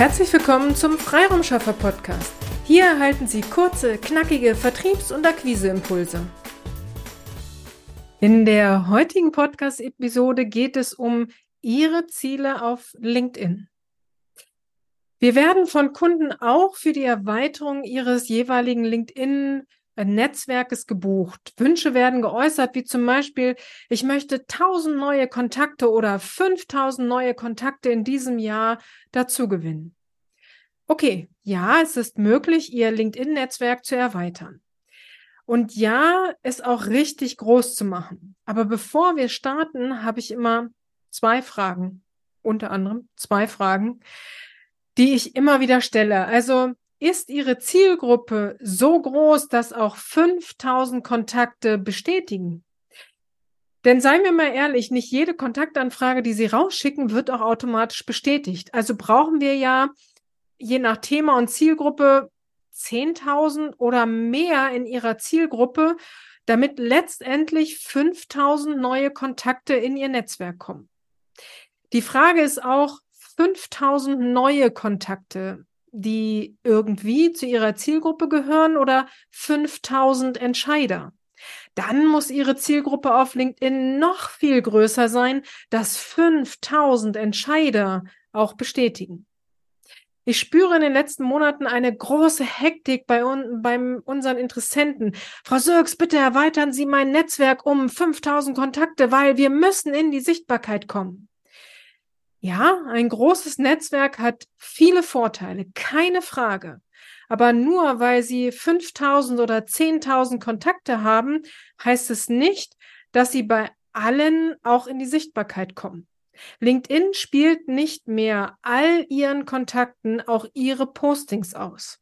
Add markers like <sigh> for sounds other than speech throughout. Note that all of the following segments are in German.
Herzlich willkommen zum Freiraumschaffer Podcast. Hier erhalten Sie kurze, knackige Vertriebs- und Akquiseimpulse. In der heutigen Podcast-Episode geht es um Ihre Ziele auf LinkedIn. Wir werden von Kunden auch für die Erweiterung ihres jeweiligen LinkedIn Netzwerkes gebucht. Wünsche werden geäußert, wie zum Beispiel, ich möchte 1000 neue Kontakte oder 5000 neue Kontakte in diesem Jahr dazu gewinnen. Okay, ja, es ist möglich, Ihr LinkedIn-Netzwerk zu erweitern. Und ja, es auch richtig groß zu machen. Aber bevor wir starten, habe ich immer zwei Fragen, unter anderem zwei Fragen, die ich immer wieder stelle. Also, ist Ihre Zielgruppe so groß, dass auch 5000 Kontakte bestätigen? Denn seien wir mal ehrlich, nicht jede Kontaktanfrage, die Sie rausschicken, wird auch automatisch bestätigt. Also brauchen wir ja je nach Thema und Zielgruppe 10.000 oder mehr in Ihrer Zielgruppe, damit letztendlich 5.000 neue Kontakte in Ihr Netzwerk kommen. Die Frage ist auch, 5.000 neue Kontakte die irgendwie zu ihrer Zielgruppe gehören oder 5000 Entscheider. Dann muss ihre Zielgruppe auf LinkedIn noch viel größer sein, dass 5000 Entscheider auch bestätigen. Ich spüre in den letzten Monaten eine große Hektik bei, un beim unseren Interessenten. Frau Sirks, bitte erweitern Sie mein Netzwerk um 5000 Kontakte, weil wir müssen in die Sichtbarkeit kommen. Ja, ein großes Netzwerk hat viele Vorteile, keine Frage. Aber nur weil Sie 5000 oder 10.000 Kontakte haben, heißt es nicht, dass Sie bei allen auch in die Sichtbarkeit kommen. LinkedIn spielt nicht mehr all Ihren Kontakten auch Ihre Postings aus.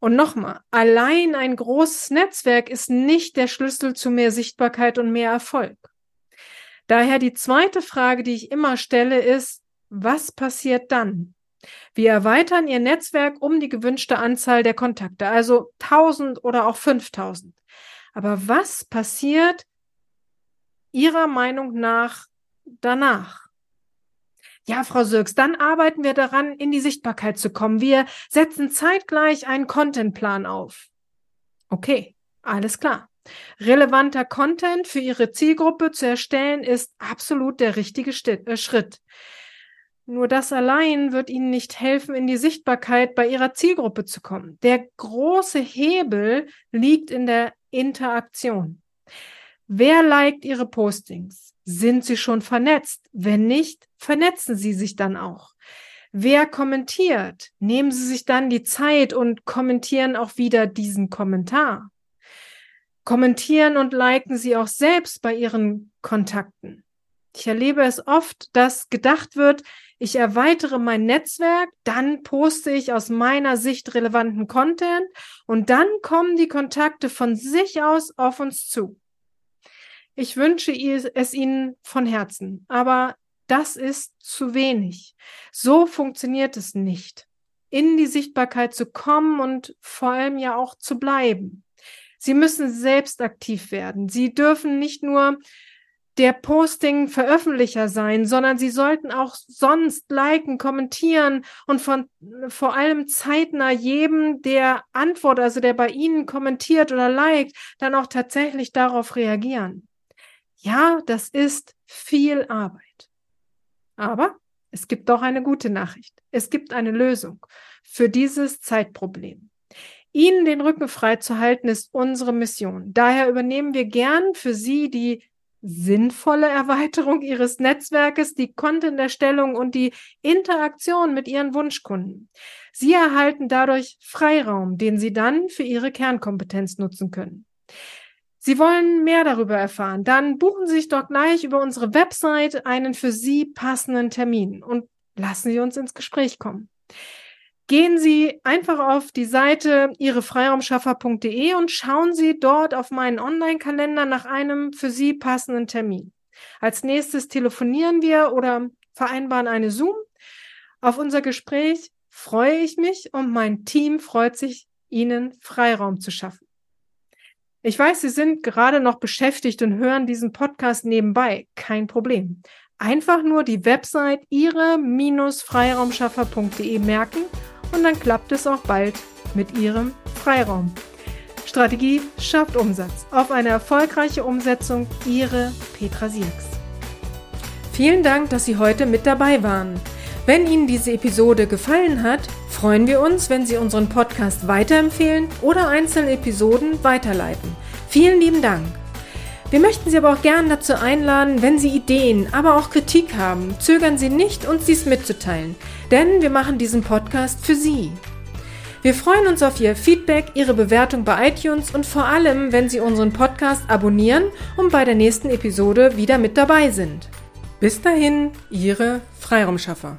Und nochmal, allein ein großes Netzwerk ist nicht der Schlüssel zu mehr Sichtbarkeit und mehr Erfolg. Daher die zweite Frage, die ich immer stelle, ist, was passiert dann? Wir erweitern Ihr Netzwerk um die gewünschte Anzahl der Kontakte, also 1000 oder auch 5000. Aber was passiert Ihrer Meinung nach danach? Ja, Frau Sirks, dann arbeiten wir daran, in die Sichtbarkeit zu kommen. Wir setzen zeitgleich einen Contentplan auf. Okay, alles klar. Relevanter Content für Ihre Zielgruppe zu erstellen, ist absolut der richtige äh, Schritt. Nur das allein wird Ihnen nicht helfen, in die Sichtbarkeit bei Ihrer Zielgruppe zu kommen. Der große Hebel liegt in der Interaktion. Wer liked Ihre Postings? Sind Sie schon vernetzt? Wenn nicht, vernetzen Sie sich dann auch. Wer kommentiert? Nehmen Sie sich dann die Zeit und kommentieren auch wieder diesen Kommentar. Kommentieren und liken Sie auch selbst bei Ihren Kontakten. Ich erlebe es oft, dass gedacht wird, ich erweitere mein Netzwerk, dann poste ich aus meiner Sicht relevanten Content und dann kommen die Kontakte von sich aus auf uns zu. Ich wünsche es Ihnen von Herzen, aber das ist zu wenig. So funktioniert es nicht. In die Sichtbarkeit zu kommen und vor allem ja auch zu bleiben. Sie müssen selbst aktiv werden. Sie dürfen nicht nur der Posting-Veröffentlicher sein, sondern sie sollten auch sonst liken, kommentieren und von vor allem zeitnah jedem, der antwortet, also der bei Ihnen kommentiert oder liked, dann auch tatsächlich darauf reagieren. Ja, das ist viel Arbeit. Aber es gibt doch eine gute Nachricht. Es gibt eine Lösung für dieses Zeitproblem. Ihnen den Rücken frei zu halten, ist unsere Mission. Daher übernehmen wir gern für Sie die sinnvolle Erweiterung <laughs> Ihres Netzwerkes, die Content-Erstellung und die Interaktion mit Ihren Wunschkunden. Sie erhalten dadurch Freiraum, den Sie dann für Ihre Kernkompetenz nutzen können. Sie wollen mehr darüber erfahren, dann buchen Sie sich doch gleich über unsere Website einen für Sie passenden Termin und lassen Sie uns ins Gespräch kommen gehen Sie einfach auf die Seite ihrefreiraumschaffer.de und schauen Sie dort auf meinen Online-Kalender nach einem für Sie passenden Termin. Als nächstes telefonieren wir oder vereinbaren eine Zoom. Auf unser Gespräch freue ich mich und mein Team freut sich, Ihnen Freiraum zu schaffen. Ich weiß, Sie sind gerade noch beschäftigt und hören diesen Podcast nebenbei. Kein Problem. Einfach nur die Website ihre-freiraumschaffer.de merken und dann klappt es auch bald mit Ihrem Freiraum. Strategie schafft Umsatz. Auf eine erfolgreiche Umsetzung, Ihre Petra Sierks. Vielen Dank, dass Sie heute mit dabei waren. Wenn Ihnen diese Episode gefallen hat, freuen wir uns, wenn Sie unseren Podcast weiterempfehlen oder einzelne Episoden weiterleiten. Vielen lieben Dank. Wir möchten Sie aber auch gern dazu einladen, wenn Sie Ideen, aber auch Kritik haben, zögern Sie nicht, uns dies mitzuteilen, denn wir machen diesen Podcast für Sie. Wir freuen uns auf Ihr Feedback, Ihre Bewertung bei iTunes und vor allem, wenn Sie unseren Podcast abonnieren und bei der nächsten Episode wieder mit dabei sind. Bis dahin, Ihre Freiraumschaffer.